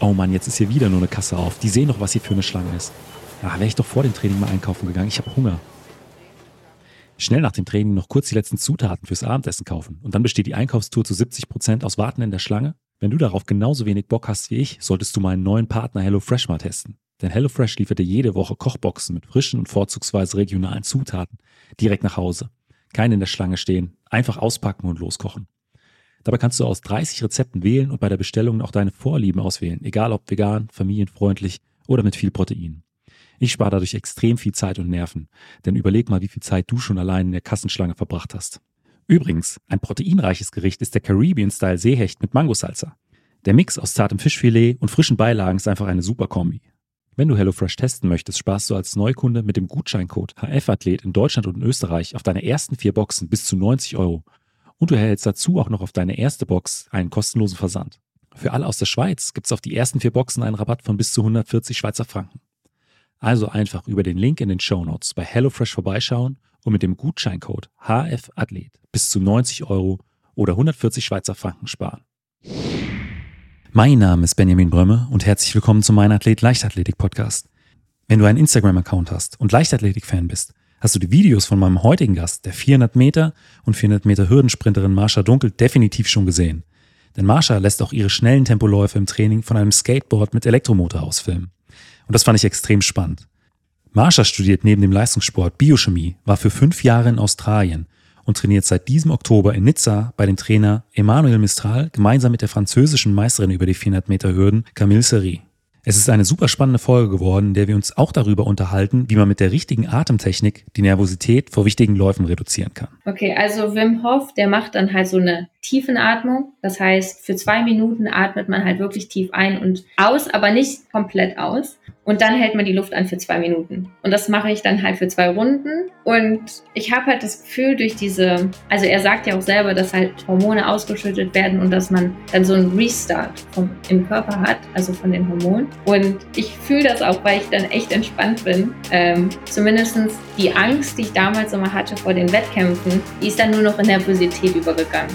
Oh Mann, jetzt ist hier wieder nur eine Kasse auf. Die sehen doch, was hier für eine Schlange ist. Ach, wäre ich doch vor dem Training mal einkaufen gegangen. Ich habe Hunger. Schnell nach dem Training noch kurz die letzten Zutaten fürs Abendessen kaufen. Und dann besteht die Einkaufstour zu 70 Prozent aus Warten in der Schlange. Wenn du darauf genauso wenig Bock hast wie ich, solltest du meinen neuen Partner HelloFresh mal testen. Denn HelloFresh liefert dir jede Woche Kochboxen mit frischen und vorzugsweise regionalen Zutaten direkt nach Hause. Keine in der Schlange stehen, einfach auspacken und loskochen. Dabei kannst du aus 30 Rezepten wählen und bei der Bestellung auch deine Vorlieben auswählen, egal ob vegan, familienfreundlich oder mit viel Protein. Ich spare dadurch extrem viel Zeit und Nerven, denn überleg mal, wie viel Zeit du schon allein in der Kassenschlange verbracht hast. Übrigens, ein proteinreiches Gericht ist der Caribbean-Style Seehecht mit Mangosalsa. Der Mix aus zartem Fischfilet und frischen Beilagen ist einfach eine super Kombi. Wenn du HelloFresh testen möchtest, sparst du als Neukunde mit dem Gutscheincode HFAthlet in Deutschland und in Österreich auf deine ersten vier Boxen bis zu 90 Euro. Und du erhältst dazu auch noch auf deine erste Box einen kostenlosen Versand. Für alle aus der Schweiz gibt es auf die ersten vier Boxen einen Rabatt von bis zu 140 Schweizer Franken. Also einfach über den Link in den Show Notes bei HelloFresh vorbeischauen und mit dem Gutscheincode HFAthlet bis zu 90 Euro oder 140 Schweizer Franken sparen. Mein Name ist Benjamin Brömme und herzlich willkommen zum Mein Athlet Leichtathletik Podcast. Wenn du einen Instagram-Account hast und Leichtathletik-Fan bist, hast du die Videos von meinem heutigen Gast, der 400 Meter und 400 Meter Hürdensprinterin Marsha Dunkel, definitiv schon gesehen. Denn Marsha lässt auch ihre schnellen Tempoläufe im Training von einem Skateboard mit Elektromotor ausfilmen. Und das fand ich extrem spannend. Marsha studiert neben dem Leistungssport Biochemie, war für fünf Jahre in Australien und trainiert seit diesem Oktober in Nizza bei dem Trainer Emmanuel Mistral gemeinsam mit der französischen Meisterin über die 400 Meter Hürden Camille Seri. Es ist eine super spannende Folge geworden, in der wir uns auch darüber unterhalten, wie man mit der richtigen Atemtechnik die Nervosität vor wichtigen Läufen reduzieren kann. Okay, also Wim Hof, der macht dann halt so eine Tiefenatmung. Das heißt, für zwei Minuten atmet man halt wirklich tief ein und aus, aber nicht komplett aus. Und dann hält man die Luft an für zwei Minuten. Und das mache ich dann halt für zwei Runden. Und ich habe halt das Gefühl, durch diese, also er sagt ja auch selber, dass halt Hormone ausgeschüttet werden und dass man dann so einen Restart vom, im Körper hat, also von den Hormonen. Und ich fühle das auch, weil ich dann echt entspannt bin. Ähm, Zumindest die Angst, die ich damals immer hatte vor den Wettkämpfen, die ist dann nur noch in Nervosität übergegangen.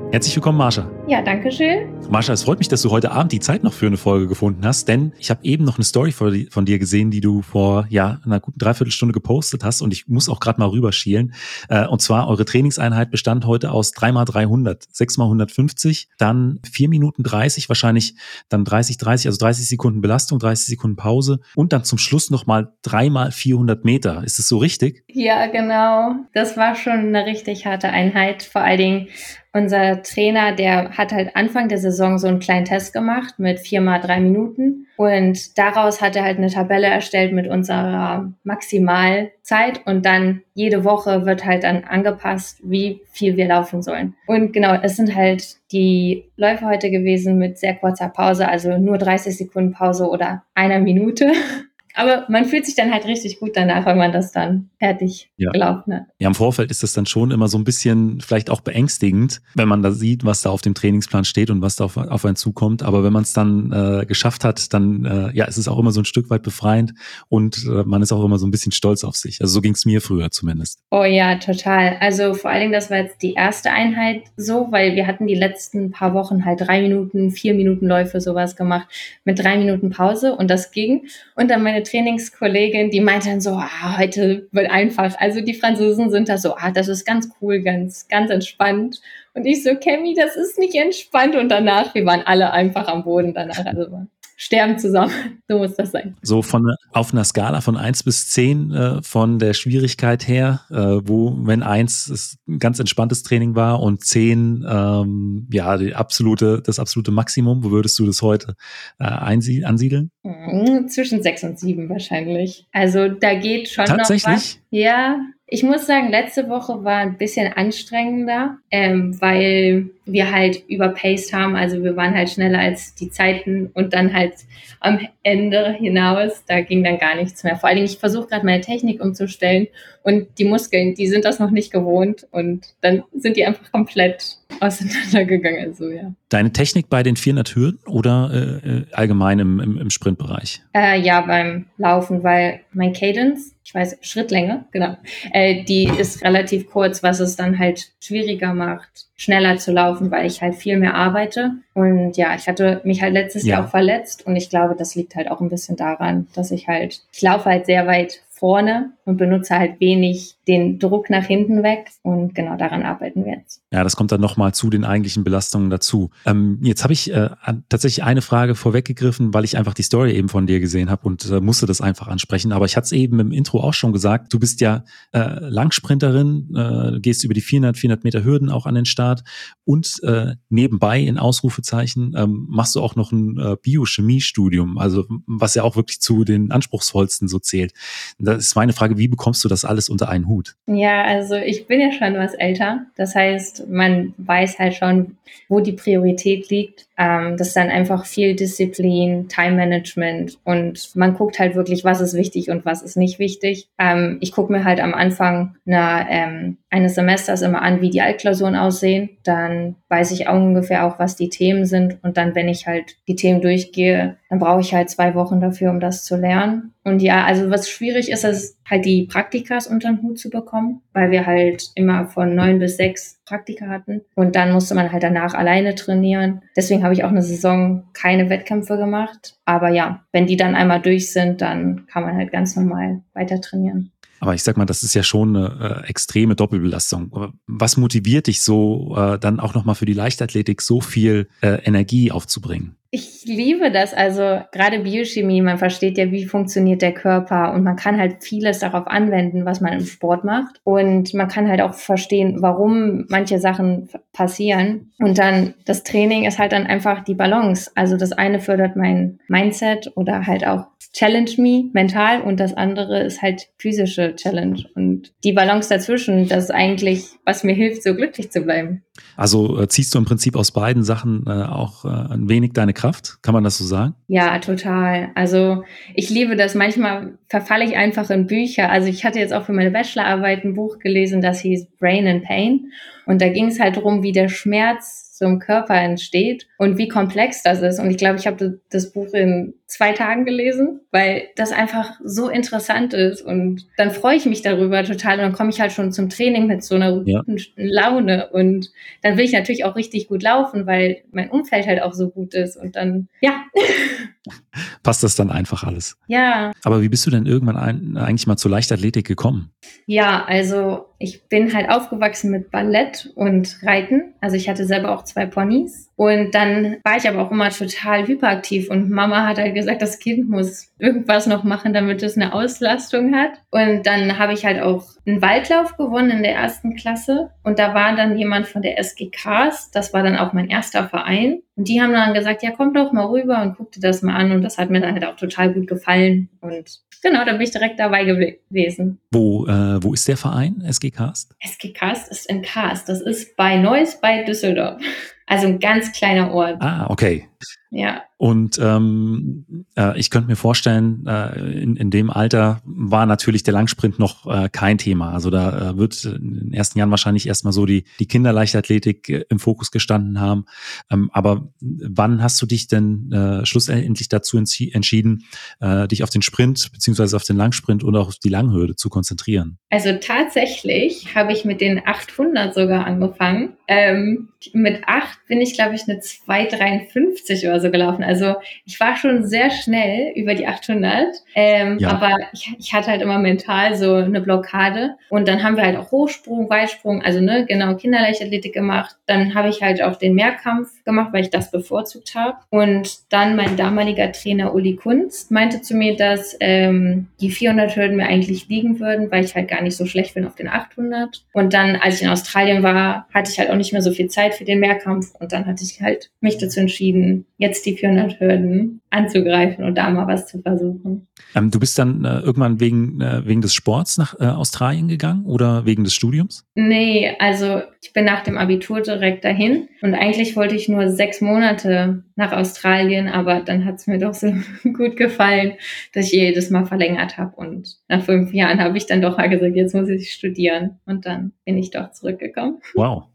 Herzlich willkommen, Marsha. Ja, danke schön. Marsha, es freut mich, dass du heute Abend die Zeit noch für eine Folge gefunden hast, denn ich habe eben noch eine Story von dir gesehen, die du vor ja einer guten Dreiviertelstunde gepostet hast und ich muss auch gerade mal rüberschielen. Äh, und zwar, eure Trainingseinheit bestand heute aus 3x300, 6x150, dann 4 Minuten 30, wahrscheinlich dann 30, 30, also 30 Sekunden Belastung, 30 Sekunden Pause und dann zum Schluss nochmal 3x400 Meter. Ist das so richtig? Ja, genau. Das war schon eine richtig harte Einheit. Vor allen Dingen unser Trainer, der hat halt Anfang der Saison so einen kleinen Test gemacht mit viermal drei Minuten. Und daraus hat er halt eine Tabelle erstellt mit unserer Maximalzeit. Und dann jede Woche wird halt dann angepasst, wie viel wir laufen sollen. Und genau, es sind halt die Läufe heute gewesen mit sehr kurzer Pause, also nur 30 Sekunden Pause oder einer Minute. Aber man fühlt sich dann halt richtig gut danach, wenn man das dann fertig ja. gelaufen hat. Ja, im Vorfeld ist das dann schon immer so ein bisschen vielleicht auch beängstigend, wenn man da sieht, was da auf dem Trainingsplan steht und was da auf, auf einen zukommt. Aber wenn man es dann äh, geschafft hat, dann äh, ja, ist es auch immer so ein Stück weit befreiend und äh, man ist auch immer so ein bisschen stolz auf sich. Also so ging es mir früher zumindest. Oh ja, total. Also vor allen Dingen, das war jetzt die erste Einheit so, weil wir hatten die letzten paar Wochen halt drei Minuten, vier Minuten Läufe sowas gemacht mit drei Minuten Pause und das ging. Und dann meine Trainingskollegin, die meinte dann so, ah, heute wird einfach. Also die Franzosen sind da so, ah, das ist ganz cool, ganz, ganz entspannt. Und ich so, Cammy, das ist nicht entspannt. Und danach, wir waren alle einfach am Boden danach. Also sterben zusammen. So muss das sein. So von auf einer Skala von 1 bis 10 äh, von der Schwierigkeit her, äh, wo, wenn 1 ein ganz entspanntes Training war und 10 ähm, ja die absolute, das absolute Maximum, wo würdest du das heute äh, ansiedeln? Mhm, zwischen 6 und 7 wahrscheinlich. Also da geht schon Tatsächlich? noch was. Ja, Ich muss sagen, letzte Woche war ein bisschen anstrengender, ähm, weil wir halt überpaced haben. Also wir waren halt schneller als die Zeiten und dann halt am Ende hinaus, da ging dann gar nichts mehr. Vor allen Dingen, ich versuche gerade meine Technik umzustellen und die Muskeln, die sind das noch nicht gewohnt und dann sind die einfach komplett auseinandergegangen. Also, ja. Deine Technik bei den 400 Hürden oder äh, äh, allgemein im, im, im Sprintbereich? Äh, ja, beim Laufen, weil mein Cadence, ich weiß, Schrittlänge, genau, äh, die ist relativ kurz, was es dann halt schwieriger macht, schneller zu laufen, weil ich halt viel mehr arbeite. Und ja, ich hatte mich halt letztes ja. Jahr auch verletzt und ich glaube, das liegt halt auch ein bisschen daran, dass ich halt, ich laufe halt sehr weit vorne und benutze halt wenig den Druck nach hinten weg. Und genau daran arbeiten wir jetzt. Ja, das kommt dann nochmal zu den eigentlichen Belastungen dazu. Ähm, jetzt habe ich äh, tatsächlich eine Frage vorweggegriffen, weil ich einfach die Story eben von dir gesehen habe und äh, musste das einfach ansprechen. Aber ich hatte es eben im Intro auch schon gesagt. Du bist ja äh, Langsprinterin, äh, gehst über die 400, 400 Meter Hürden auch an den Start und äh, nebenbei in Ausrufezeichen ähm, machst du auch noch ein äh, Biochemiestudium, also was ja auch wirklich zu den anspruchsvollsten so zählt. Das ist meine Frage, wie bekommst du das alles unter einen Hut? Ja, also ich bin ja schon was älter. Das heißt, man weiß halt schon, wo die Priorität liegt. Ähm, das ist dann einfach viel Disziplin, Time Management und man guckt halt wirklich, was ist wichtig und was ist nicht wichtig. Ähm, ich gucke mir halt am Anfang einer, ähm, eines Semesters immer an, wie die Altklausuren aussehen. Dann weiß ich ungefähr auch, was die Themen sind. Und dann, wenn ich halt die Themen durchgehe, dann brauche ich halt zwei Wochen dafür, um das zu lernen. Und ja, also was schwierig ist, ist halt die Praktikas unter den Hut zu bekommen, weil wir halt immer von neun bis sechs Praktika hatten. Und dann musste man halt danach alleine trainieren. Deswegen habe ich auch eine Saison keine Wettkämpfe gemacht. Aber ja, wenn die dann einmal durch sind, dann kann man halt ganz normal weiter trainieren. Aber ich sag mal, das ist ja schon eine äh, extreme Doppelbelastung. Was motiviert dich so, äh, dann auch nochmal für die Leichtathletik so viel äh, Energie aufzubringen? Ich liebe das. Also gerade Biochemie, man versteht ja, wie funktioniert der Körper und man kann halt vieles darauf anwenden, was man im Sport macht. Und man kann halt auch verstehen, warum manche Sachen passieren. Und dann das Training ist halt dann einfach die Balance. Also das eine fördert mein Mindset oder halt auch Challenge me mental und das andere ist halt physische Challenge. Und die Balance dazwischen, das ist eigentlich, was mir hilft, so glücklich zu bleiben. Also äh, ziehst du im Prinzip aus beiden Sachen äh, auch äh, ein wenig deine Kraft, kann man das so sagen? Ja, total. Also ich liebe das. Manchmal verfalle ich einfach in Bücher. Also ich hatte jetzt auch für meine Bachelorarbeit ein Buch gelesen, das hieß Brain and Pain. Und da ging es halt darum, wie der Schmerz so im Körper entsteht und wie komplex das ist. Und ich glaube, ich habe das Buch in zwei Tagen gelesen, weil das einfach so interessant ist. Und dann freue ich mich darüber total. Und dann komme ich halt schon zum Training mit so einer ja. guten Laune. Und dann will ich natürlich auch richtig gut laufen, weil mein Umfeld halt auch so gut ist. Und dann, ja. Passt das dann einfach alles? Ja. Aber wie bist du denn irgendwann ein, eigentlich mal zur Leichtathletik gekommen? Ja, also ich bin halt aufgewachsen mit Ballett und Reiten. Also ich hatte selber auch zwei Ponys. Und dann war ich aber auch immer total hyperaktiv und Mama hat halt gesagt, das Kind muss irgendwas noch machen, damit es eine Auslastung hat. Und dann habe ich halt auch einen Waldlauf gewonnen in der ersten Klasse. Und da war dann jemand von der SGKs, das war dann auch mein erster Verein. Und die haben dann gesagt, ja, komm doch mal rüber und guck dir das mal an. Und das hat mir dann halt auch total gut gefallen. Und genau, da bin ich direkt dabei gewesen. Wo, äh, wo ist der Verein, SG Cast? SG Cast ist in Cast. Das ist bei Neuss bei Düsseldorf. Also ein ganz kleiner Ort. Ah, okay. Ja. Und ähm, äh, ich könnte mir vorstellen, äh, in, in dem Alter war natürlich der Langsprint noch äh, kein Thema. Also da äh, wird in den ersten Jahren wahrscheinlich erstmal so die, die Kinderleichtathletik äh, im Fokus gestanden haben. Ähm, aber wann hast du dich denn äh, schlussendlich dazu entschieden, äh, dich auf den Sprint beziehungsweise auf den Langsprint und auch auf die Langhürde zu konzentrieren? Also tatsächlich habe ich mit den 800 sogar angefangen. Ähm, mit 8 bin ich, glaube ich, eine 253 oder so gelaufen. Also ich war schon sehr schnell über die 800, ähm, ja. aber ich, ich, hatte halt immer mental so eine Blockade. Und dann haben wir halt auch Hochsprung, Weitsprung, also ne, genau Kinderleichtathletik gemacht. Dann habe ich halt auch den Mehrkampf gemacht, weil ich das bevorzugt habe. Und dann mein damaliger Trainer Uli Kunst meinte zu mir, dass ähm, die 400 Hürden mir eigentlich liegen würden, weil ich halt gar nicht so schlecht bin auf den 800. Und dann, als ich in Australien war, hatte ich halt auch nicht mehr so viel Zeit für den Mehrkampf. Und dann hatte ich halt mich dazu entschieden, ähm, jetzt die 400 Hürden anzugreifen und da mal was zu versuchen. Ähm, du bist dann äh, irgendwann wegen, äh, wegen des Sports nach äh, Australien gegangen oder wegen des Studiums? Nee, also ich bin nach dem Abitur direkt dahin und eigentlich wollte ich nur sechs Monate nach Australien, aber dann hat es mir doch so gut gefallen, dass ich jedes Mal verlängert habe und nach fünf Jahren habe ich dann doch mal gesagt, jetzt muss ich studieren und dann bin ich doch zurückgekommen. Wow.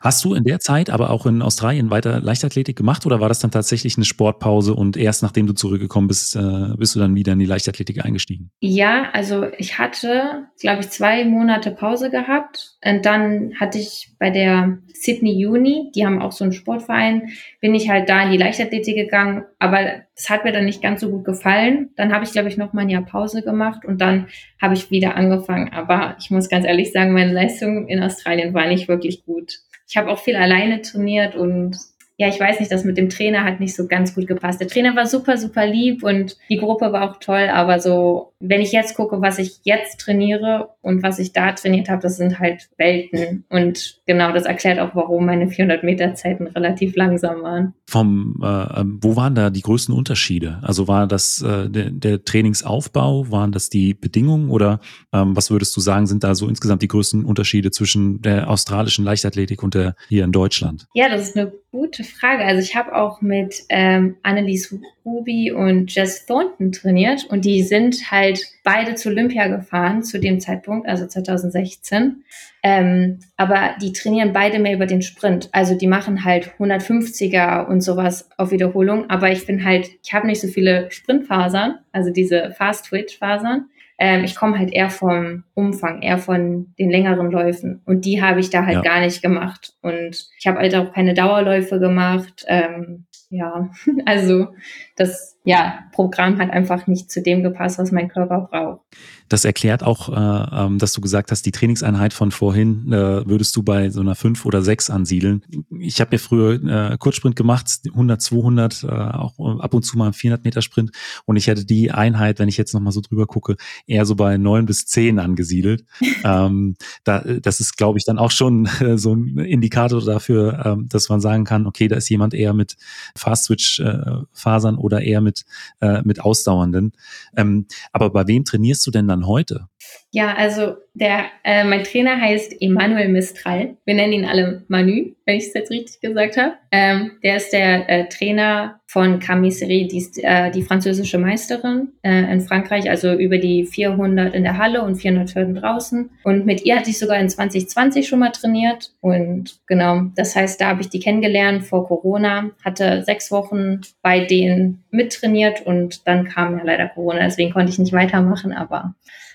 Hast du in der Zeit aber auch in Australien weiter Leichtathletik gemacht oder war das dann tatsächlich eine Sportpause und erst nachdem du zurückgekommen bist, äh, bist du dann wieder in die Leichtathletik eingestiegen? Ja, also ich hatte, glaube ich, zwei Monate Pause gehabt und dann hatte ich bei der Sydney Uni, die haben auch so einen Sportverein, bin ich halt da in die Leichtathletik gegangen, aber es hat mir dann nicht ganz so gut gefallen. Dann habe ich, glaube ich, noch mal ein Jahr Pause gemacht und dann habe ich wieder angefangen. Aber ich muss ganz ehrlich sagen, meine Leistung in Australien war nicht wirklich gut. Ich habe auch viel alleine trainiert und ja, ich weiß nicht, das mit dem Trainer hat nicht so ganz gut gepasst. Der Trainer war super, super lieb und die Gruppe war auch toll, aber so, wenn ich jetzt gucke, was ich jetzt trainiere und was ich da trainiert habe, das sind halt Welten. Und genau, das erklärt auch, warum meine 400 Meter Zeiten relativ langsam waren. Vom, äh, ähm, wo waren da die größten Unterschiede? Also war das äh, der, der Trainingsaufbau, waren das die Bedingungen oder ähm, was würdest du sagen, sind da so insgesamt die größten Unterschiede zwischen der australischen Leichtathletik und der hier in Deutschland? Ja, das ist eine gute Frage. Also ich habe auch mit ähm, Annelies Ruby und Jess Thornton trainiert und die sind halt beide zu Olympia gefahren zu dem Zeitpunkt, also 2016. Ähm, aber die trainieren beide mehr über den Sprint. Also die machen halt 150er und sowas auf Wiederholung. Aber ich bin halt, ich habe nicht so viele Sprintfasern, also diese Fast-Twitch-Fasern. Ähm, ich komme halt eher vom Umfang, eher von den längeren Läufen. Und die habe ich da halt ja. gar nicht gemacht. Und ich habe halt auch keine Dauerläufe gemacht. Ähm, ja, also das ja, Programm hat einfach nicht zu dem gepasst, was mein Körper braucht. Das erklärt auch, äh, ähm, dass du gesagt hast, die Trainingseinheit von vorhin äh, würdest du bei so einer 5 oder 6 ansiedeln. Ich habe ja früher äh, Kurzsprint gemacht, 100, 200, äh, auch ab und zu mal einen 400 Meter Sprint und ich hätte die Einheit, wenn ich jetzt nochmal so drüber gucke, eher so bei 9 bis 10 angesiedelt. ähm, da, das ist, glaube ich, dann auch schon äh, so ein Indikator dafür, äh, dass man sagen kann, okay, da ist jemand eher mit Fast-Switch-Fasern äh, oder eher mit, äh, mit Ausdauernden. Ähm, aber bei wem trainierst du denn dann heute? Ja, also der, äh, mein Trainer heißt Emanuel Mistral. Wir nennen ihn alle Manu, wenn ich es jetzt richtig gesagt habe. Ähm, der ist der äh, Trainer von Camille Seri, die ist äh, die französische Meisterin äh, in Frankreich, also über die 400 in der Halle und 400 Hürden draußen. Und mit ihr hatte ich sogar in 2020 schon mal trainiert. Und genau, das heißt, da habe ich die kennengelernt vor Corona, hatte sechs Wochen bei denen mittrainiert und dann kam ja leider Corona, deswegen konnte ich nicht weitermachen, aber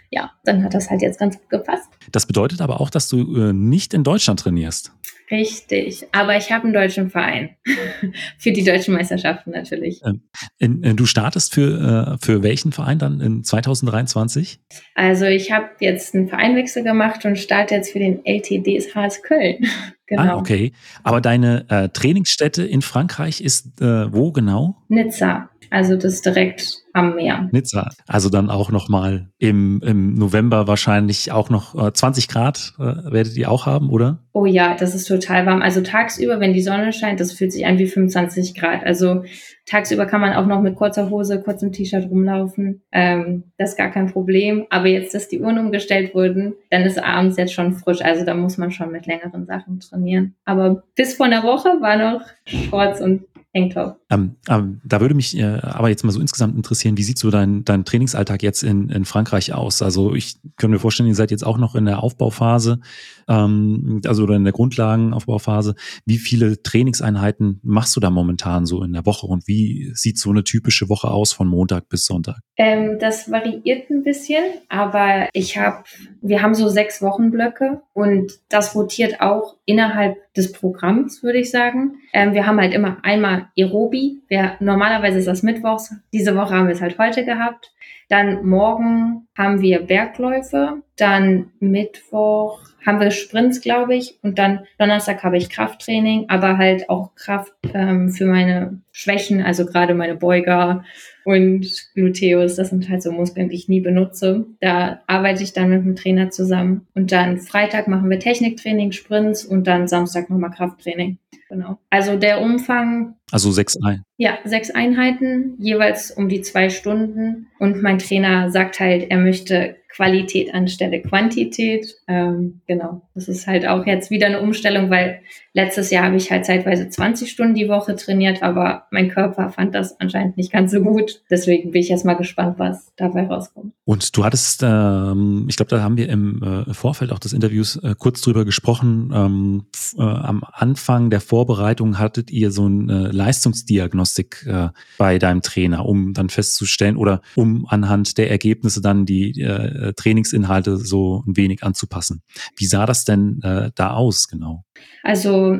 ja, dann hat das halt jetzt ganz gut gepasst. Das bedeutet aber auch, dass du äh, nicht in Deutschland trainierst. Richtig, aber ich habe einen deutschen Verein für die deutschen Meisterschaften natürlich. Ähm, in, in, du startest für, äh, für welchen Verein dann in 2023? Also ich habe jetzt einen Vereinwechsel gemacht und starte jetzt für den LTDSHS Köln. genau. Ah, okay. Aber deine äh, Trainingsstätte in Frankreich ist äh, wo genau? Nizza. Also das ist direkt am Meer. Nizza. Also dann auch nochmal im, im November wahrscheinlich auch noch äh, 20 Grad äh, werdet ihr auch haben, oder? Oh ja, das ist total warm. Also tagsüber, wenn die Sonne scheint, das fühlt sich an wie 25 Grad. Also tagsüber kann man auch noch mit kurzer Hose, kurzem T-Shirt rumlaufen. Ähm, das ist gar kein Problem. Aber jetzt, dass die Uhren umgestellt wurden, dann ist abends jetzt schon frisch. Also da muss man schon mit längeren Sachen trainieren. Aber bis vor einer Woche war noch Shorts und Tanktop. Ähm, ähm, da würde mich äh, aber jetzt mal so insgesamt interessieren, wie sieht so dein, dein Trainingsalltag jetzt in, in Frankreich aus? Also ich könnte mir vorstellen, ihr seid jetzt auch noch in der Aufbauphase, ähm, also oder in der Grundlagenaufbauphase. Wie viele Trainingseinheiten machst du da momentan so in der Woche und wie sieht so eine typische Woche aus von Montag bis Sonntag? Ähm, das variiert ein bisschen, aber ich habe, wir haben so sechs Wochenblöcke und das rotiert auch innerhalb des Programms, würde ich sagen. Ähm, wir haben halt immer einmal Aerobi. Wir, normalerweise ist das Mittwochs. Diese Woche haben wir es halt heute gehabt. Dann morgen haben wir Bergläufe. Dann Mittwoch haben wir Sprints, glaube ich. Und dann Donnerstag habe ich Krafttraining, aber halt auch Kraft ähm, für meine Schwächen, also gerade meine Beuger und Gluteus, das sind halt so Muskeln, die ich nie benutze. Da arbeite ich dann mit dem Trainer zusammen. Und dann Freitag machen wir Techniktraining, Sprints und dann Samstag nochmal Krafttraining. Genau. Also der Umfang. Also sechs Einheiten. Ja, sechs Einheiten, jeweils um die zwei Stunden. Und mein Trainer sagt halt, er möchte Qualität anstelle Quantität. Ähm, genau, das ist halt auch jetzt wieder eine Umstellung, weil letztes Jahr habe ich halt zeitweise 20 Stunden die Woche trainiert, aber mein Körper fand das anscheinend nicht ganz so gut. Deswegen bin ich jetzt mal gespannt, was dabei rauskommt. Und du hattest, ähm, ich glaube, da haben wir im äh, Vorfeld auch des Interviews äh, kurz drüber gesprochen. Ähm, äh, am Anfang der Vorbereitung hattet ihr so eine Leistungsdiagnostik äh, bei deinem Trainer, um dann festzustellen oder um anhand der Ergebnisse dann die äh, Trainingsinhalte so ein wenig anzupassen. Wie sah das denn äh, da aus genau? Also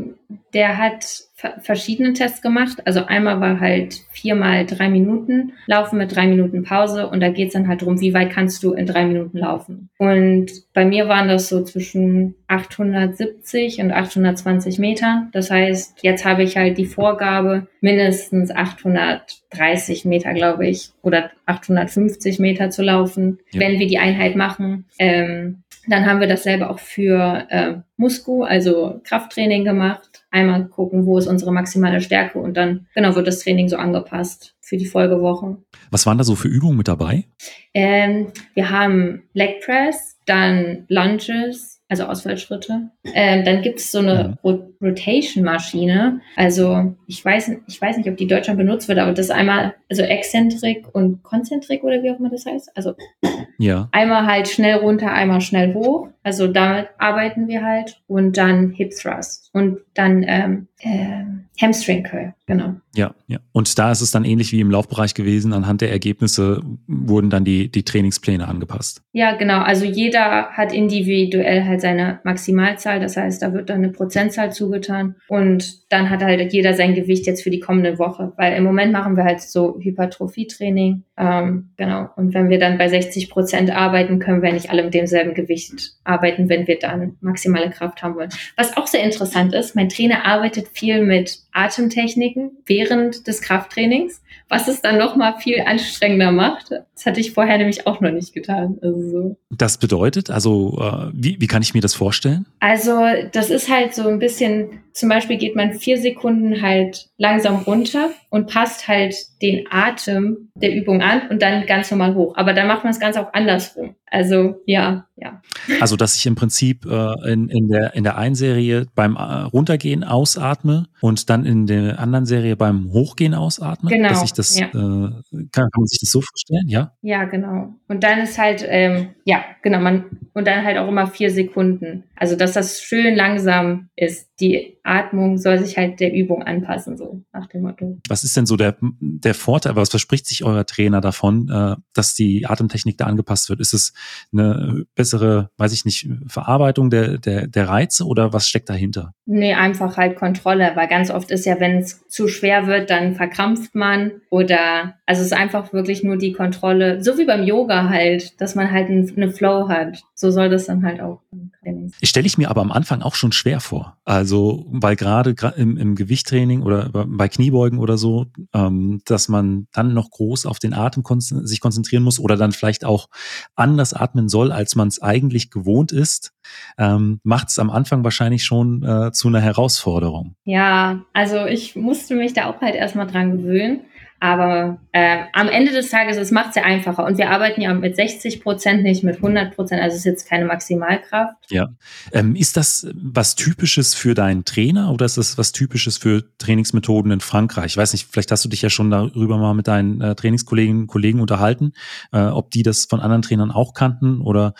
der hat verschiedene Tests gemacht. Also einmal war halt viermal drei Minuten laufen mit drei Minuten Pause und da geht's dann halt drum, wie weit kannst du in drei Minuten laufen. Und bei mir waren das so zwischen 870 und 820 Meter. Das heißt, jetzt habe ich halt die Vorgabe, mindestens 830 Meter, glaube ich, oder 850 Meter zu laufen, ja. wenn wir die Einheit machen. Ähm, dann haben wir dasselbe auch für äh, Musku, also Krafttraining gemacht. Einmal gucken, wo ist unsere maximale Stärke und dann genau wird das Training so angepasst für die Folgewoche. Was waren da so für Übungen mit dabei? Ähm, wir haben Leg Press, dann Lunges, also Ausfallschritte. Ähm, dann gibt es so eine ja. Rotation-Maschine. Also ich weiß, ich weiß nicht, ob die in Deutschland benutzt wird, aber das ist einmal, also Exzentrik und Konzentrik oder wie auch immer das heißt. Also ja. einmal halt schnell runter, einmal schnell hoch. Also damit arbeiten wir halt. Und dann Hip Thrust und dann ähm, ähm, Hamstring Curl, genau. Ja, ja. Und da ist es dann ähnlich wie im Laufbereich gewesen. Anhand der Ergebnisse wurden dann die, die Trainingspläne angepasst. Ja, genau. Also jeder hat individuell halt seine Maximalzahl. Das heißt, da wird dann eine Prozentzahl zugetan. Und dann hat halt jeder sein Gewicht jetzt für die kommende Woche. Weil im Moment machen wir halt so Hypertrophie-Training. Ähm, genau. Und wenn wir dann bei 60 Prozent arbeiten, können wir nicht alle mit demselben Gewicht arbeiten, wenn wir dann maximale Kraft haben wollen. Was auch sehr interessant ist, mein Trainer arbeitet viel mit Atemtechniken während des Krafttrainings, was es dann nochmal viel anstrengender macht. Das hatte ich vorher nämlich auch noch nicht getan. Also Das bedeutet, also äh, wie, wie kann ich mir das vorstellen? Also das ist halt so ein bisschen, zum Beispiel geht man vier Sekunden halt langsam runter und passt halt den Atem der Übung an und dann ganz normal hoch. Aber dann macht man es ganz auch andersrum. Also ja, ja. Also dass ich im Prinzip äh, in, in, der, in der einen Serie beim äh, Runtergehen ausatme und dann in der anderen Serie beim Hochgehen ausatme. Genau. Dass ich das, ja. äh, kann, kann, man sich das so vorstellen, ja? Ja, genau. Und dann ist halt, ähm, ja, genau, man, und dann halt auch immer vier Sekunden. Also dass das schön langsam ist. Die Atmung soll sich halt der Übung anpassen, so nach dem Motto. Was ist denn so der, der Vorteil, was verspricht sich euer Trainer davon, äh, dass die Atemtechnik da angepasst wird? Ist es eine bessere, weiß ich nicht, Verarbeitung der, der, der Reize oder was steckt dahinter? Nee, einfach halt Kontrolle, weil ganz oft ist ja, wenn es zu schwer wird, dann verkrampft man oder also es ist einfach wirklich nur die Kontrolle, so wie beim Yoga halt, dass man halt eine Flow hat. So soll das dann halt auch. Stelle ich mir aber am Anfang auch schon schwer vor. Also, weil gerade im, im Gewichttraining oder bei Kniebeugen oder so, ähm, dass man dann noch groß auf den Atem kon sich konzentrieren muss oder dann vielleicht auch anders atmen soll, als man es eigentlich gewohnt ist, ähm, macht es am Anfang wahrscheinlich schon äh, zu einer Herausforderung. Ja, also ich musste mich da auch halt erstmal dran gewöhnen. Aber äh, am Ende des Tages, es macht es ja einfacher. Und wir arbeiten ja mit 60 Prozent, nicht mit 100 Prozent. Also es ist jetzt keine Maximalkraft. Ja. Ähm, ist das was Typisches für deinen Trainer oder ist das was Typisches für Trainingsmethoden in Frankreich? Ich weiß nicht, vielleicht hast du dich ja schon darüber mal mit deinen äh, Trainingskolleginnen und Kollegen unterhalten, äh, ob die das von anderen Trainern auch kannten oder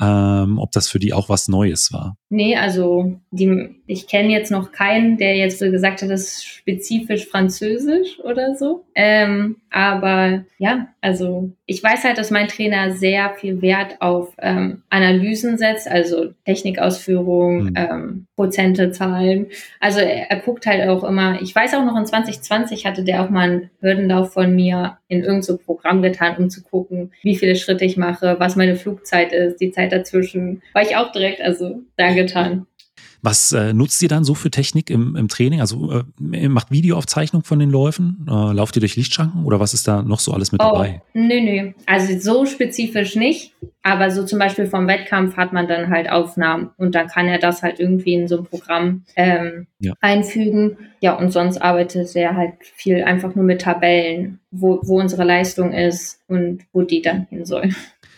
ähm, ob das für die auch was Neues war. Nee, also die, ich kenne jetzt noch keinen, der jetzt so gesagt hat, das ist spezifisch französisch oder so. Ähm, aber ja, also ich weiß halt, dass mein Trainer sehr viel Wert auf ähm, Analysen setzt, also Technikausführung, mhm. ähm, Prozente, Zahlen. Also er, er, guckt halt auch immer, ich weiß auch noch in 2020 hatte der auch mal einen Hürdenlauf von mir in irgendein so Programm getan, um zu gucken, wie viele Schritte ich mache, was meine Flugzeit ist, die Zeit dazwischen. War ich auch direkt also da getan. Was äh, nutzt ihr dann so für Technik im, im Training? Also äh, macht Videoaufzeichnung von den Läufen? Äh, lauft ihr durch Lichtschranken oder was ist da noch so alles mit oh, dabei? Nö, nö. Also so spezifisch nicht. Aber so zum Beispiel vom Wettkampf hat man dann halt Aufnahmen und dann kann er das halt irgendwie in so ein Programm ähm, ja. einfügen. Ja, und sonst arbeitet er halt viel einfach nur mit Tabellen, wo, wo unsere Leistung ist und wo die dann hin soll.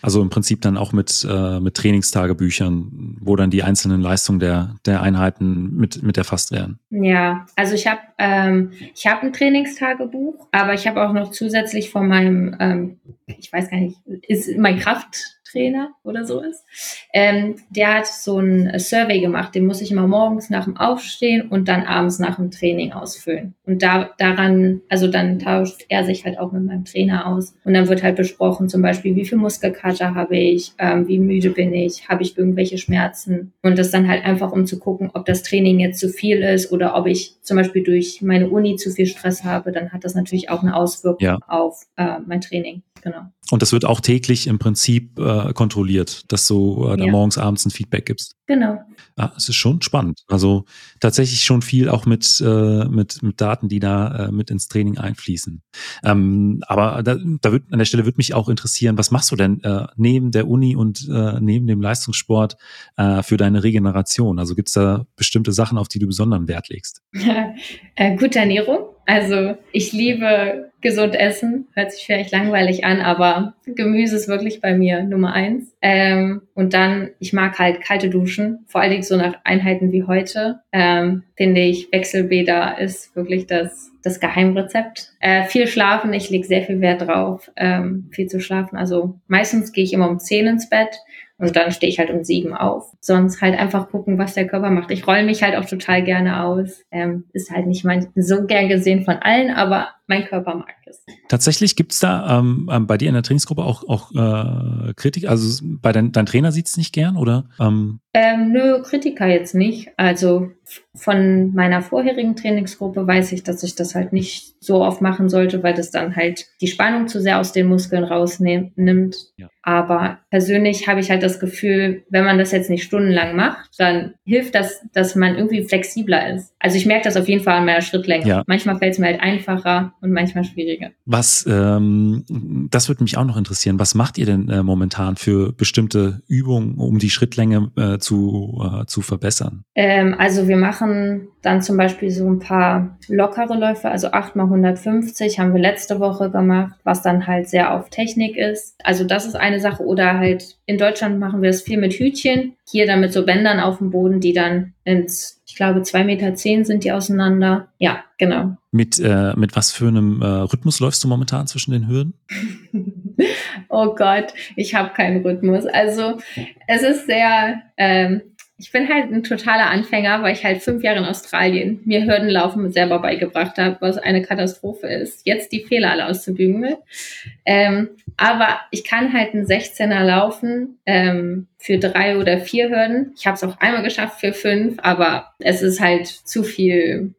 Also im Prinzip dann auch mit, äh, mit Trainingstagebüchern, wo dann die einzelnen Leistungen der, der Einheiten mit, mit erfasst werden. Ja, also ich habe ähm, ich hab ein Trainingstagebuch, aber ich habe auch noch zusätzlich von meinem, ähm, ich weiß gar nicht, ist mein Kraft Trainer oder so ist, ähm, der hat so ein Survey gemacht, den muss ich immer morgens nach dem Aufstehen und dann abends nach dem Training ausfüllen. Und da, daran, also dann tauscht er sich halt auch mit meinem Trainer aus. Und dann wird halt besprochen, zum Beispiel, wie viel Muskelkater habe ich, ähm, wie müde bin ich, habe ich irgendwelche Schmerzen. Und das dann halt einfach, um zu gucken, ob das Training jetzt zu viel ist oder ob ich zum Beispiel durch meine Uni zu viel Stress habe, dann hat das natürlich auch eine Auswirkung ja. auf äh, mein Training. Genau. Und das wird auch täglich im Prinzip äh, kontrolliert, dass du äh, ja. morgens, abends ein Feedback gibst. Genau. Ja, es ist schon spannend. Also tatsächlich schon viel auch mit, äh, mit, mit Daten, die da äh, mit ins Training einfließen. Ähm, aber da, da wird, an der Stelle würde mich auch interessieren, was machst du denn äh, neben der Uni und äh, neben dem Leistungssport äh, für deine Regeneration? Also gibt es da bestimmte Sachen, auf die du besonderen Wert legst? äh, gute Ernährung. Also ich liebe gesund essen, hört sich vielleicht langweilig an, aber Gemüse ist wirklich bei mir Nummer eins. Ähm, und dann, ich mag halt kalte Duschen, vor allen Dingen so nach Einheiten wie heute, ähm, finde ich, Wechselbäder ist wirklich das, das Geheimrezept. Äh, viel schlafen, ich lege sehr viel Wert drauf, ähm, viel zu schlafen. Also meistens gehe ich immer um zehn ins Bett und dann stehe ich halt um sieben auf. Sonst halt einfach gucken, was der Körper macht. Ich roll mich halt auch total gerne aus. Ähm, ist halt nicht mein, so gern gesehen von allen, aber mein Körper mag es. Tatsächlich gibt es da ähm, ähm, bei dir in der Trainingsgruppe auch, auch äh, Kritik? Also bei dein, dein Trainer sieht es nicht gern, oder? Ähm? Ähm, nö, Kritiker jetzt nicht. Also von meiner vorherigen Trainingsgruppe weiß ich, dass ich das halt nicht so oft machen sollte, weil das dann halt die Spannung zu sehr aus den Muskeln rausnimmt. Ja. Aber persönlich habe ich halt das Gefühl, wenn man das jetzt nicht stundenlang macht, dann hilft das, dass man irgendwie flexibler ist. Also ich merke das auf jeden Fall an meiner Schrittlänge. Ja. Manchmal fällt es mir halt einfacher und manchmal schwieriger. Was, ähm, das würde mich auch noch interessieren. Was macht ihr denn äh, momentan für bestimmte Übungen, um die Schrittlänge äh, zu, äh, zu verbessern? Ähm, also wir machen dann zum Beispiel so ein paar lockere Läufe, also 8 mal 150 haben wir letzte Woche gemacht, was dann halt sehr auf Technik ist. Also das ist eine Sache. Oder halt in Deutschland machen wir es viel mit Hütchen. Hier dann mit so Bändern auf dem Boden, die dann ins, ich glaube, zwei Meter zehn sind die auseinander. Ja, genau. Mit, äh, mit was für einem äh, Rhythmus läufst du momentan zwischen den Hürden? oh Gott, ich habe keinen Rhythmus. Also es ist sehr, ähm, ich bin halt ein totaler Anfänger, weil ich halt fünf Jahre in Australien mir Hürdenlaufen selber beigebracht habe, was eine Katastrophe ist. Jetzt die Fehler alle auszubügeln. Ähm, aber ich kann halt einen 16er laufen ähm, für drei oder vier Hürden. Ich habe es auch einmal geschafft für fünf, aber es ist halt zu viel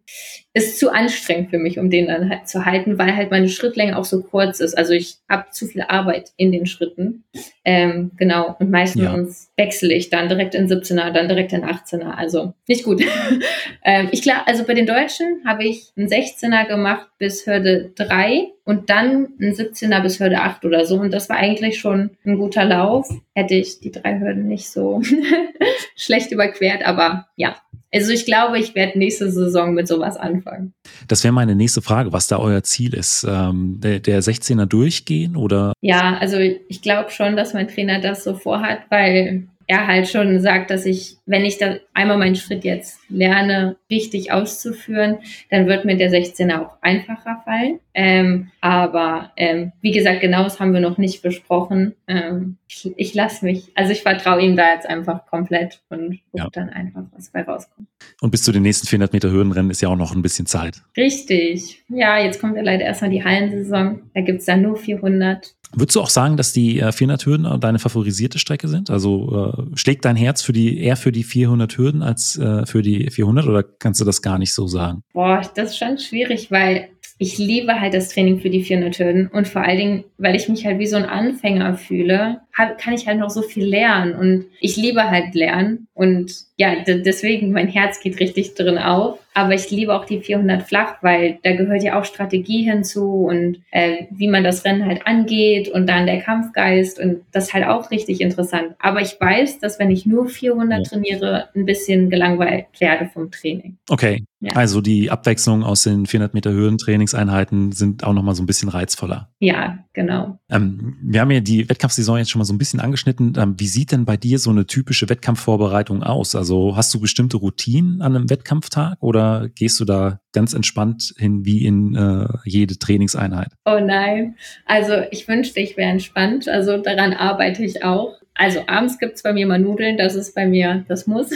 ist zu anstrengend für mich, um den dann halt zu halten, weil halt meine Schrittlänge auch so kurz ist. Also ich habe zu viel Arbeit in den Schritten. Ähm, genau. Und meistens ja. wechsle ich dann direkt in 17er, dann direkt in 18er. Also nicht gut. ähm, ich glaube, also bei den Deutschen habe ich einen 16er gemacht bis Hürde 3 und dann einen 17er bis Hürde 8 oder so. Und das war eigentlich schon ein guter Lauf. Hätte ich die drei Hürden nicht so schlecht überquert, aber ja, also ich glaube, ich werde nächste Saison mit sowas anfangen. Das wäre meine nächste Frage, was da euer Ziel ist. Ähm, der, der 16er durchgehen oder? Ja, also ich glaube schon, dass mein Trainer das so vorhat, weil er halt schon sagt, dass ich, wenn ich da einmal meinen Schritt jetzt lerne, richtig auszuführen, dann wird mir der 16er auch einfacher fallen. Ähm, aber ähm, wie gesagt, genau das haben wir noch nicht besprochen. Ähm, ich, ich lasse mich, also ich vertraue ihm da jetzt einfach komplett und gucke ja. dann einfach, was bei rauskommt. Und bis zu den nächsten 400 Meter Hürdenrennen ist ja auch noch ein bisschen Zeit. Richtig. Ja, jetzt kommt ja leider erstmal die Hallensaison. Da gibt's dann nur 400. Würdest du auch sagen, dass die äh, 400 Hürden deine favorisierte Strecke sind? Also äh, schlägt dein Herz für die eher für die 400 Hürden als äh, für die 400 oder kannst du das gar nicht so sagen? Boah, das ist schon schwierig, weil ich liebe halt das Training für die 400 Hürden und vor allen Dingen, weil ich mich halt wie so ein Anfänger fühle, kann ich halt noch so viel lernen und ich liebe halt lernen und ja, deswegen mein Herz geht richtig drin auf. Aber ich liebe auch die 400 flach, weil da gehört ja auch Strategie hinzu und äh, wie man das Rennen halt angeht und dann der Kampfgeist und das ist halt auch richtig interessant. Aber ich weiß, dass wenn ich nur 400 ja. trainiere, ein bisschen gelangweilt werde vom Training. Okay, ja. also die Abwechslung aus den 400 Meter Höhentrainingseinheiten sind auch nochmal so ein bisschen reizvoller. Ja, genau. Ähm, wir haben ja die Wettkampfsaison jetzt schon mal so ein bisschen angeschnitten. Ähm, wie sieht denn bei dir so eine typische Wettkampfvorbereitung aus? Also hast du bestimmte Routinen an einem Wettkampftag oder gehst du da ganz entspannt hin wie in äh, jede Trainingseinheit? Oh nein, also ich wünschte, ich wäre entspannt. Also daran arbeite ich auch. Also abends gibt's bei mir mal Nudeln, das ist bei mir, das muss.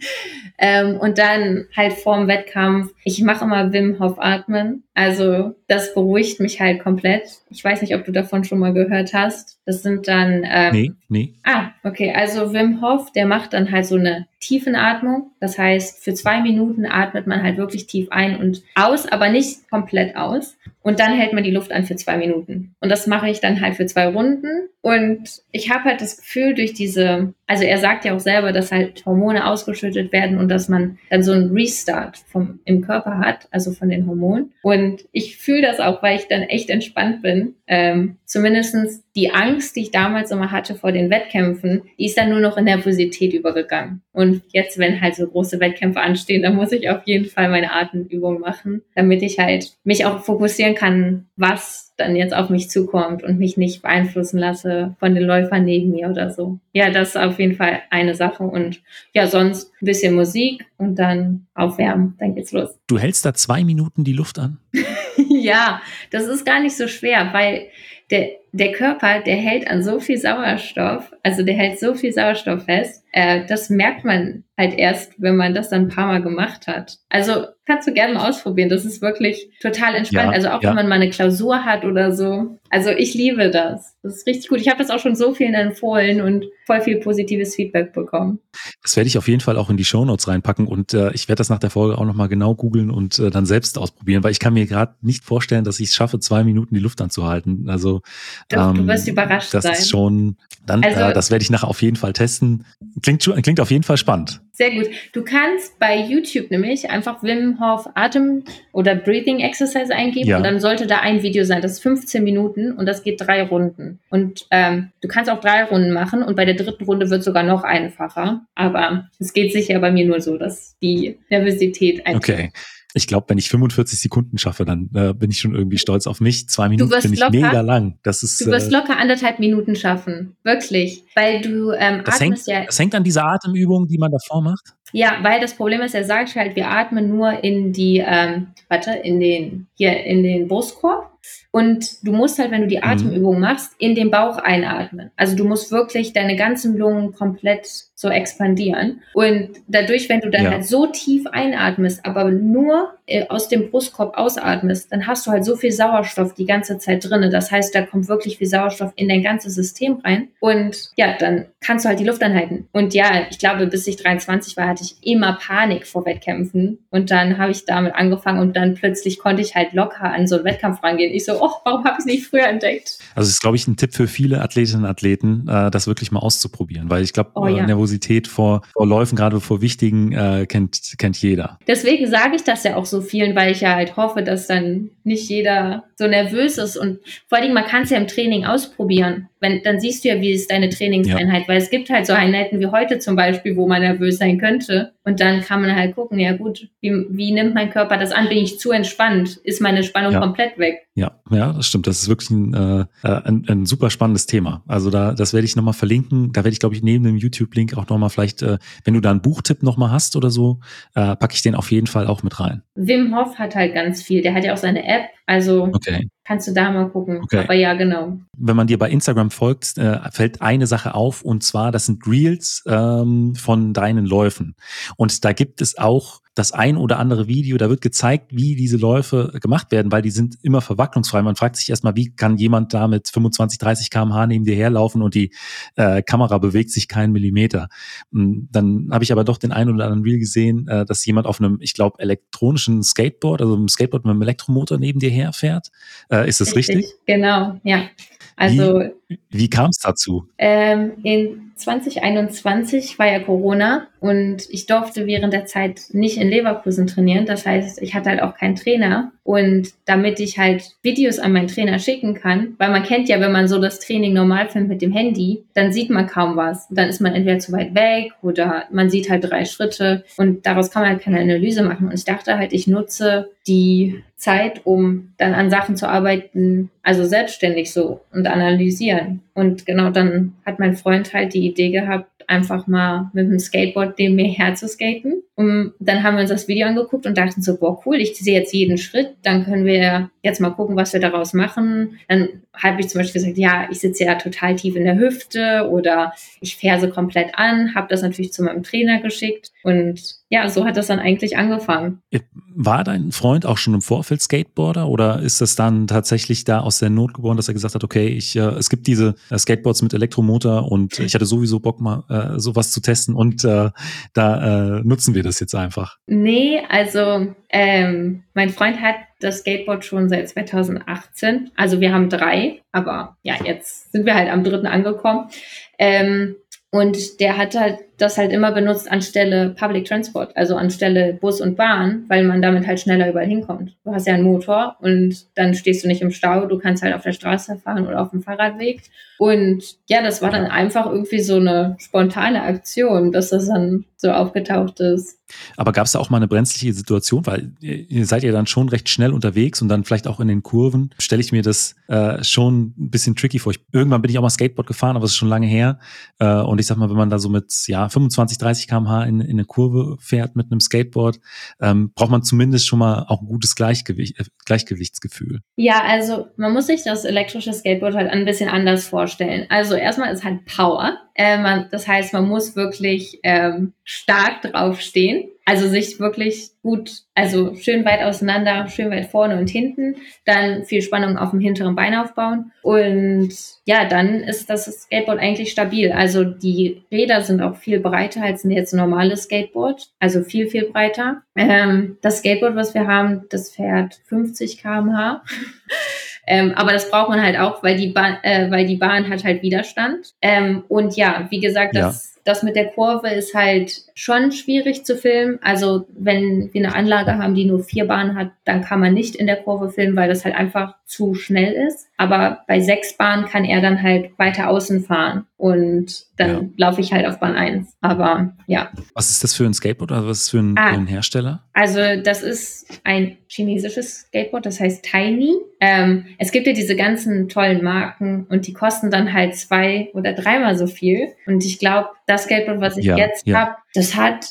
ähm, und dann halt vorm Wettkampf, ich mache immer Wim Hof Atmen. Also das beruhigt mich halt komplett. Ich weiß nicht, ob du davon schon mal gehört hast. Das sind dann. Ähm, nee, nee. Ah, okay. Also Wim Hof, der macht dann halt so eine Tiefenatmung. Das heißt, für zwei Minuten atmet man halt wirklich tief ein und aus, aber nicht komplett aus. Und dann hält man die Luft an für zwei Minuten. Und das mache ich dann halt für zwei Runden. Und ich habe halt das Gefühl, durch diese, also er sagt ja auch selber, dass halt Hormone ausgeschüttet werden und dass man dann so einen Restart vom, im Körper hat, also von den Hormonen. Und ich fühle das auch, weil ich dann echt entspannt bin. Ähm, zumindestens die Angst, die ich damals immer hatte vor den Wettkämpfen, die ist dann nur noch in Nervosität übergegangen. Und jetzt, wenn halt so große Wettkämpfe anstehen, dann muss ich auf jeden Fall meine Atemübung machen, damit ich halt mich auch fokussieren kann, was dann jetzt auf mich zukommt und mich nicht beeinflussen lasse von den Läufern neben mir oder so. Ja, das ist auf jeden Fall eine Sache. Und ja, sonst ein bisschen Musik und dann aufwärmen, dann geht's los. Du hältst da zwei Minuten die Luft an? ja, das ist gar nicht so schwer, weil der, der Körper, der hält an so viel Sauerstoff, also der hält so viel Sauerstoff fest, äh, das merkt man halt erst, wenn man das dann ein paar Mal gemacht hat. Also kannst du gerne mal ausprobieren. Das ist wirklich total entspannt. Ja, also auch ja. wenn man mal eine Klausur hat oder so. Also ich liebe das. Das ist richtig gut. Ich habe das auch schon so vielen empfohlen und voll viel positives Feedback bekommen. Das werde ich auf jeden Fall auch in die Show Notes reinpacken und äh, ich werde das nach der Folge auch nochmal genau googeln und äh, dann selbst ausprobieren, weil ich kann mir gerade nicht vorstellen, dass ich es schaffe, zwei Minuten die Luft anzuhalten. Also ähm, du wirst überrascht das sein. Das ist schon, dann, also, äh, das werde ich nachher auf jeden Fall testen. Klingt, klingt auf jeden Fall spannend. Sehr gut. Du kannst bei YouTube nämlich einfach Wim Hof Atem oder Breathing Exercise eingeben ja. und dann sollte da ein Video sein. Das ist 15 Minuten und das geht drei Runden. Und ähm, du kannst auch drei Runden machen und bei der dritten Runde wird es sogar noch einfacher. Aber es geht sicher bei mir nur so, dass die Nervosität einfach. Okay. Ich glaube, wenn ich 45 Sekunden schaffe, dann äh, bin ich schon irgendwie stolz auf mich. Zwei Minuten finde ich mega lang. Das ist, du wirst äh, locker anderthalb Minuten schaffen. Wirklich. Weil du ähm, das atmest hängt, ja. Das hängt an dieser Atemübung, die man davor macht. Ja, weil das Problem ist, er sagt halt, wir atmen nur in die, ähm, warte, in den, hier in den Brustkorb. Und du musst halt, wenn du die mhm. Atemübung machst, in den Bauch einatmen. Also du musst wirklich deine ganzen Lungen komplett so expandieren. Und dadurch, wenn du dann ja. halt so tief einatmest, aber nur äh, aus dem Brustkorb ausatmest, dann hast du halt so viel Sauerstoff die ganze Zeit drinne. Das heißt, da kommt wirklich viel Sauerstoff in dein ganzes System rein. Und ja, dann kannst du halt die Luft anhalten. Und ja, ich glaube, bis ich 23 war, hatte ich immer Panik vor Wettkämpfen. Und dann habe ich damit angefangen und dann plötzlich konnte ich halt locker an so einen Wettkampf rangehen. Ich so, oh, warum habe ich es nicht früher entdeckt? Also es ist, glaube ich, ein Tipp für viele Athletinnen und Athleten, äh, das wirklich mal auszuprobieren, weil ich glaube, oh, ja. Nervosität vor, vor Läufen, gerade vor wichtigen, äh, kennt, kennt jeder. Deswegen sage ich das ja auch so vielen, weil ich ja halt hoffe, dass dann nicht jeder so nervös ist. Und vor allen Dingen, man kann es ja im Training ausprobieren. Wenn, dann siehst du ja, wie ist deine Trainingseinheit, ja. weil es gibt halt so Einheiten wie heute zum Beispiel, wo man nervös sein könnte. Und dann kann man halt gucken, ja gut, wie, wie nimmt mein Körper das an? Bin ich zu entspannt? Ist meine Spannung ja. komplett weg? Ja, ja, das stimmt. Das ist wirklich ein, äh, ein, ein super spannendes Thema. Also da, das werde ich nochmal verlinken. Da werde ich, glaube ich, neben dem YouTube-Link auch nochmal vielleicht, äh, wenn du da einen Buchtipp nochmal hast oder so, äh, packe ich den auf jeden Fall auch mit rein. Wim Hof hat halt ganz viel. Der hat ja auch seine App. Also okay. kannst du da mal gucken. Okay. Aber ja, genau. Wenn man dir bei Instagram folgt, äh, fällt eine Sache auf und zwar, das sind Reels ähm, von deinen Läufen. Und da gibt es auch das ein oder andere Video, da wird gezeigt, wie diese Läufe gemacht werden, weil die sind immer verwacklungsfrei. Man fragt sich erstmal, wie kann jemand da mit 25, 30 kmh neben dir herlaufen und die äh, Kamera bewegt sich keinen Millimeter. Hm, dann habe ich aber doch den einen oder anderen Reel gesehen, äh, dass jemand auf einem, ich glaube, elektronischen Skateboard, also einem Skateboard mit einem Elektromotor neben dir herfährt. Äh, ist das richtig? richtig? Genau, ja. Also wie, wie kam es dazu? Ähm, in 2021 war ja Corona und ich durfte während der Zeit nicht in Leverkusen trainieren. Das heißt, ich hatte halt auch keinen Trainer. Und damit ich halt Videos an meinen Trainer schicken kann, weil man kennt ja, wenn man so das Training normal filmt mit dem Handy, dann sieht man kaum was. Dann ist man entweder zu weit weg oder man sieht halt drei Schritte und daraus kann man halt keine Analyse machen. Und ich dachte halt, ich nutze die Zeit, um dann an Sachen zu arbeiten, also selbstständig so und analysieren. Und genau dann hat mein Freund halt die Idee gehabt, einfach mal mit dem Skateboard neben mir herzuskaten. Und dann haben wir uns das Video angeguckt und dachten so, boah, cool, ich sehe jetzt jeden Schritt, dann können wir jetzt mal gucken, was wir daraus machen. Dann habe ich zum Beispiel gesagt, ja, ich sitze ja total tief in der Hüfte oder ich ferse komplett an, habe das natürlich zu meinem Trainer geschickt und ja, so hat das dann eigentlich angefangen. War dein Freund auch schon im Vorfeld Skateboarder oder ist das dann tatsächlich da aus der Not geboren, dass er gesagt hat, okay, ich, äh, es gibt diese äh, Skateboards mit Elektromotor und ich hatte sowieso Bock mal äh, sowas zu testen und äh, da äh, nutzen wir das jetzt einfach? Nee, also ähm, mein Freund hat das Skateboard schon seit 2018. Also wir haben drei, aber ja, jetzt sind wir halt am dritten angekommen. Ähm, und der hat halt das halt immer benutzt anstelle Public Transport, also anstelle Bus und Bahn, weil man damit halt schneller überall hinkommt. Du hast ja einen Motor und dann stehst du nicht im Stau, du kannst halt auf der Straße fahren oder auf dem Fahrradweg. Und ja, das war dann einfach irgendwie so eine spontane Aktion, dass das dann so aufgetaucht ist. Aber gab es da auch mal eine brenzliche Situation, weil ihr seid ja dann schon recht schnell unterwegs und dann vielleicht auch in den Kurven, stelle ich mir das äh, schon ein bisschen tricky vor. Ich, irgendwann bin ich auch mal Skateboard gefahren, aber es ist schon lange her. Äh, und ich sag mal, wenn man da so mit ja 25, 30 km/h in, in eine Kurve fährt mit einem Skateboard, ähm, braucht man zumindest schon mal auch ein gutes Gleichgewicht, äh, Gleichgewichtsgefühl. Ja, also man muss sich das elektrische Skateboard halt ein bisschen anders vorstellen. Also erstmal ist halt Power. Äh, man, das heißt, man muss wirklich ähm, stark draufstehen. Also sich wirklich gut, also schön weit auseinander, schön weit vorne und hinten, dann viel Spannung auf dem hinteren Bein aufbauen und ja, dann ist das Skateboard eigentlich stabil. Also die Räder sind auch viel breiter als jetzt ein normales Skateboard, also viel, viel breiter. Ähm, das Skateboard, was wir haben, das fährt 50 km/h. Ähm, aber das braucht man halt auch, weil die, Bahn, äh, weil die Bahn hat halt Widerstand. Ähm, und ja, wie gesagt, das, ja. Das mit der Kurve ist halt schon schwierig zu filmen. Also wenn wir eine Anlage haben, die nur vier Bahnen hat, dann kann man nicht in der Kurve filmen, weil das halt einfach zu schnell ist. Aber bei sechs Bahnen kann er dann halt weiter außen fahren und dann ja. laufe ich halt auf Bahn 1. Aber ja. Was ist das für ein Skateboard oder was ist für ein, ah, für ein Hersteller? Also das ist ein chinesisches Skateboard, das heißt Tiny. Ähm, es gibt ja diese ganzen tollen Marken und die kosten dann halt zwei oder dreimal so viel. Und ich glaube, das Skateboard, was ich ja, jetzt ja. habe, das hat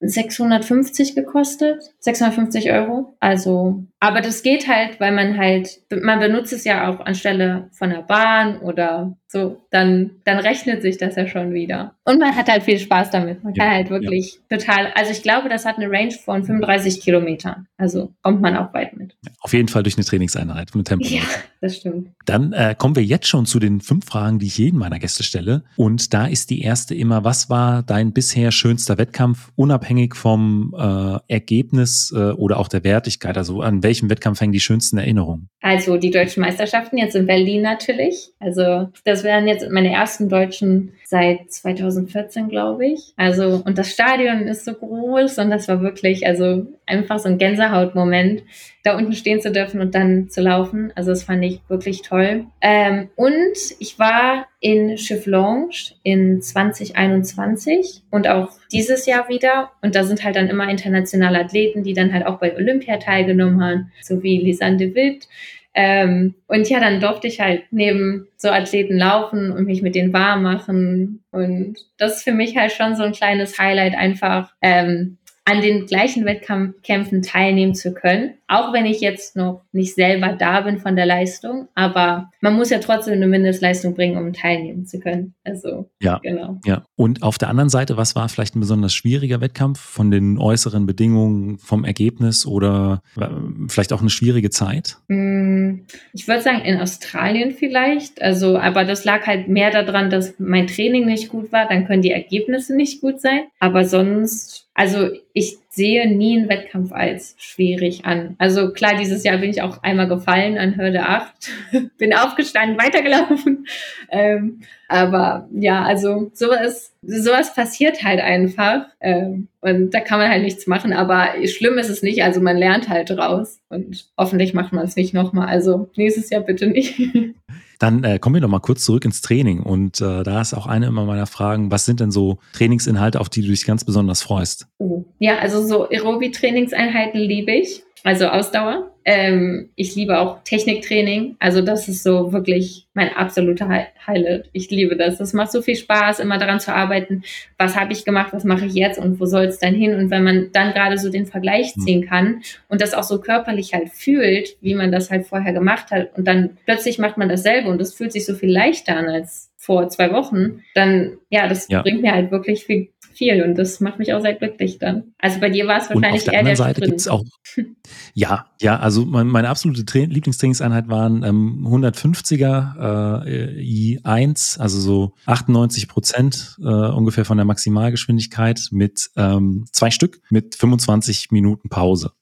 650 gekostet, 650 Euro. Also, aber das geht halt, weil man halt, man benutzt es ja auch anstelle von der Bahn oder so, dann, dann rechnet sich das ja schon wieder. Und man hat halt viel Spaß damit. Man ja, kann halt wirklich ja. total, also ich glaube, das hat eine Range von 35 Kilometern. Also kommt man auch weit mit. Auf jeden Fall durch eine Trainingseinheit mit Tempo. Ja, das stimmt. Dann äh, kommen wir jetzt schon zu den fünf Fragen, die ich jedem meiner Gäste stelle. Und da ist die erste immer, was war dein bisher schönster Wettkampf, unabhängig vom äh, Ergebnis äh, oder auch der Wertigkeit? Also an welchem Wettkampf hängen die schönsten Erinnerungen? Also die deutschen Meisterschaften jetzt in Berlin natürlich. Also das wären jetzt meine ersten Deutschen seit 2014, glaube ich. Also, und das Stadion ist so groß und das war wirklich, also einfach so ein Gänsehautmoment, da unten stehen zu dürfen und dann zu laufen. Also, das fand ich wirklich toll. Ähm, und ich war in Chiflonge in 2021 und auch dieses Jahr wieder. Und da sind halt dann immer internationale Athleten, die dann halt auch bei Olympia teilgenommen haben, so wie Lisanne Wild. Ähm, und ja, dann durfte ich halt neben so Athleten laufen und mich mit denen warm machen. Und das ist für mich halt schon so ein kleines Highlight, einfach ähm, an den gleichen Wettkämpfen teilnehmen zu können. Auch wenn ich jetzt noch nicht selber da bin von der Leistung, aber man muss ja trotzdem eine Mindestleistung bringen, um teilnehmen zu können. Also, ja, genau. Ja. Und auf der anderen Seite, was war vielleicht ein besonders schwieriger Wettkampf von den äußeren Bedingungen, vom Ergebnis oder äh, vielleicht auch eine schwierige Zeit? Mm, ich würde sagen, in Australien vielleicht. Also, aber das lag halt mehr daran, dass mein Training nicht gut war. Dann können die Ergebnisse nicht gut sein. Aber sonst also ich sehe nie einen Wettkampf als schwierig an. Also klar, dieses Jahr bin ich auch einmal gefallen an Hürde 8, bin aufgestanden, weitergelaufen. Ähm, aber ja, also sowas, sowas passiert halt einfach. Ähm, und da kann man halt nichts machen. Aber schlimm ist es nicht. Also man lernt halt raus. Und hoffentlich macht man es nicht nochmal. Also nächstes Jahr bitte nicht. Dann äh, kommen wir noch mal kurz zurück ins Training. Und äh, da ist auch eine immer meiner Fragen, was sind denn so Trainingsinhalte, auf die du dich ganz besonders freust? Oh. Ja, also so Aerobi-Trainingseinheiten liebe ich also Ausdauer. Ähm, ich liebe auch Techniktraining. Also das ist so wirklich mein absoluter Highlight. Ich liebe das. Das macht so viel Spaß, immer daran zu arbeiten, was habe ich gemacht, was mache ich jetzt und wo soll es dann hin? Und wenn man dann gerade so den Vergleich hm. ziehen kann und das auch so körperlich halt fühlt, wie man das halt vorher gemacht hat und dann plötzlich macht man dasselbe und es fühlt sich so viel leichter an als vor zwei Wochen, dann ja, das ja. bringt mir halt wirklich viel viel und das macht mich auch sehr glücklich dann. Also bei dir war es wahrscheinlich und auf der anderen Seite gibt es auch, ja, ja, also mein, meine absolute Tra Lieblingstrainingseinheit waren ähm, 150er äh, I1, also so 98 Prozent äh, ungefähr von der Maximalgeschwindigkeit mit ähm, zwei Stück mit 25 Minuten Pause.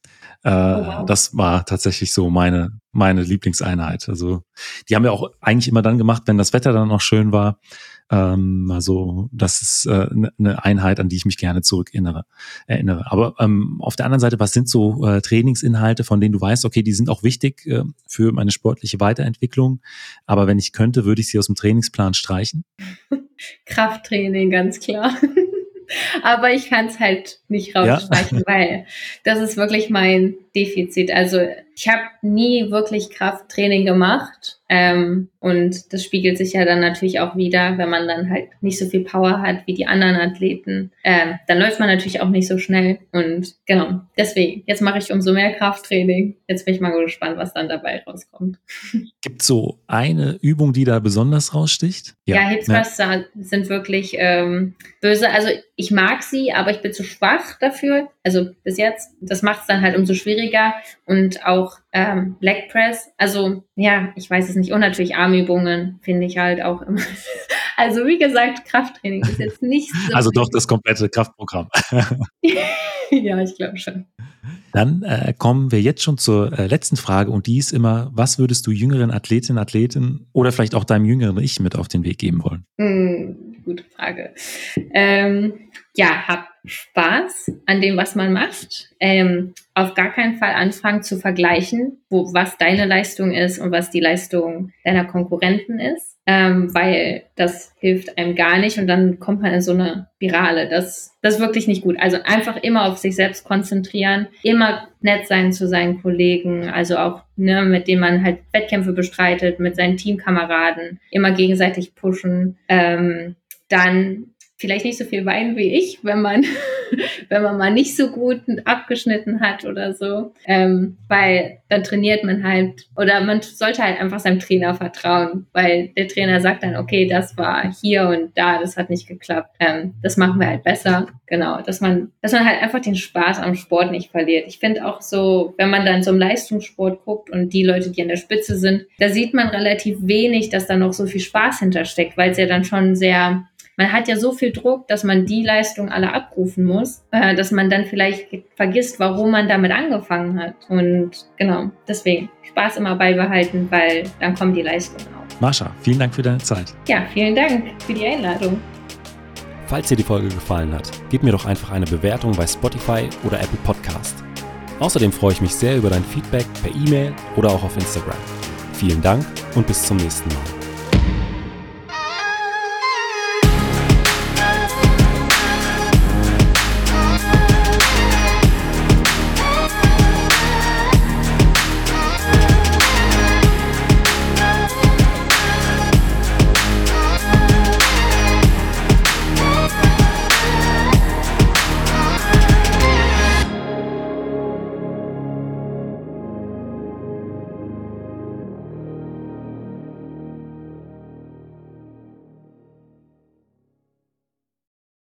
Äh, oh, wow. Das war tatsächlich so meine, meine Lieblingseinheit. Also die haben wir auch eigentlich immer dann gemacht, wenn das Wetter dann noch schön war. Ähm, also das ist äh, eine ne Einheit, an die ich mich gerne zurück erinnere. erinnere. Aber ähm, auf der anderen Seite, was sind so äh, Trainingsinhalte, von denen du weißt, okay, die sind auch wichtig äh, für meine sportliche Weiterentwicklung, aber wenn ich könnte, würde ich sie aus dem Trainingsplan streichen? Krafttraining, ganz klar. aber ich kann es halt nicht rausstreichen, ja. weil das ist wirklich mein Defizit. Also ich habe nie wirklich Krafttraining gemacht ähm, und das spiegelt sich ja dann natürlich auch wieder, wenn man dann halt nicht so viel Power hat wie die anderen Athleten. Ähm, dann läuft man natürlich auch nicht so schnell und genau, deswegen, jetzt mache ich umso mehr Krafttraining. Jetzt bin ich mal gespannt, was dann dabei rauskommt. Gibt so eine Übung, die da besonders raussticht? Ja, ja Hip Thrusts ja. sind wirklich ähm, böse. Also ich mag sie, aber ich bin zu schwach dafür. Also bis jetzt, das macht es dann halt umso schwieriger und auch ähm, Leg Press. Also ja, ich weiß es nicht. Und natürlich Armübungen finde ich halt auch immer. Also wie gesagt, Krafttraining ist jetzt nicht so. Also doch das komplette Kraftprogramm. ja, ich glaube schon. Dann äh, kommen wir jetzt schon zur äh, letzten Frage und die ist immer, was würdest du jüngeren Athletinnen, Athleten oder vielleicht auch deinem jüngeren Ich mit auf den Weg geben wollen? Hm, gute Frage. Ähm, ja, hab Spaß an dem, was man macht. Ähm, auf gar keinen Fall anfangen zu vergleichen, wo, was deine Leistung ist und was die Leistung deiner Konkurrenten ist, ähm, weil das hilft einem gar nicht und dann kommt man in so eine Spirale. Das, das ist wirklich nicht gut. Also einfach immer auf sich selbst konzentrieren, immer nett sein zu seinen Kollegen, also auch ne, mit denen man halt Wettkämpfe bestreitet, mit seinen Teamkameraden, immer gegenseitig pushen. Ähm, dann vielleicht nicht so viel weinen wie ich, wenn man, wenn man mal nicht so gut abgeschnitten hat oder so. Ähm, weil dann trainiert man halt, oder man sollte halt einfach seinem Trainer vertrauen, weil der Trainer sagt dann, okay, das war hier und da, das hat nicht geklappt. Ähm, das machen wir halt besser. Genau, dass man, dass man halt einfach den Spaß am Sport nicht verliert. Ich finde auch so, wenn man dann im Leistungssport guckt und die Leute, die an der Spitze sind, da sieht man relativ wenig, dass da noch so viel Spaß hintersteckt, weil es ja dann schon sehr man hat ja so viel Druck, dass man die Leistung alle abrufen muss, äh, dass man dann vielleicht vergisst, warum man damit angefangen hat. Und genau, deswegen Spaß immer beibehalten, weil dann kommen die Leistungen auch. Marsha, vielen Dank für deine Zeit. Ja, vielen Dank für die Einladung. Falls dir die Folge gefallen hat, gib mir doch einfach eine Bewertung bei Spotify oder Apple Podcast. Außerdem freue ich mich sehr über dein Feedback per E-Mail oder auch auf Instagram. Vielen Dank und bis zum nächsten Mal.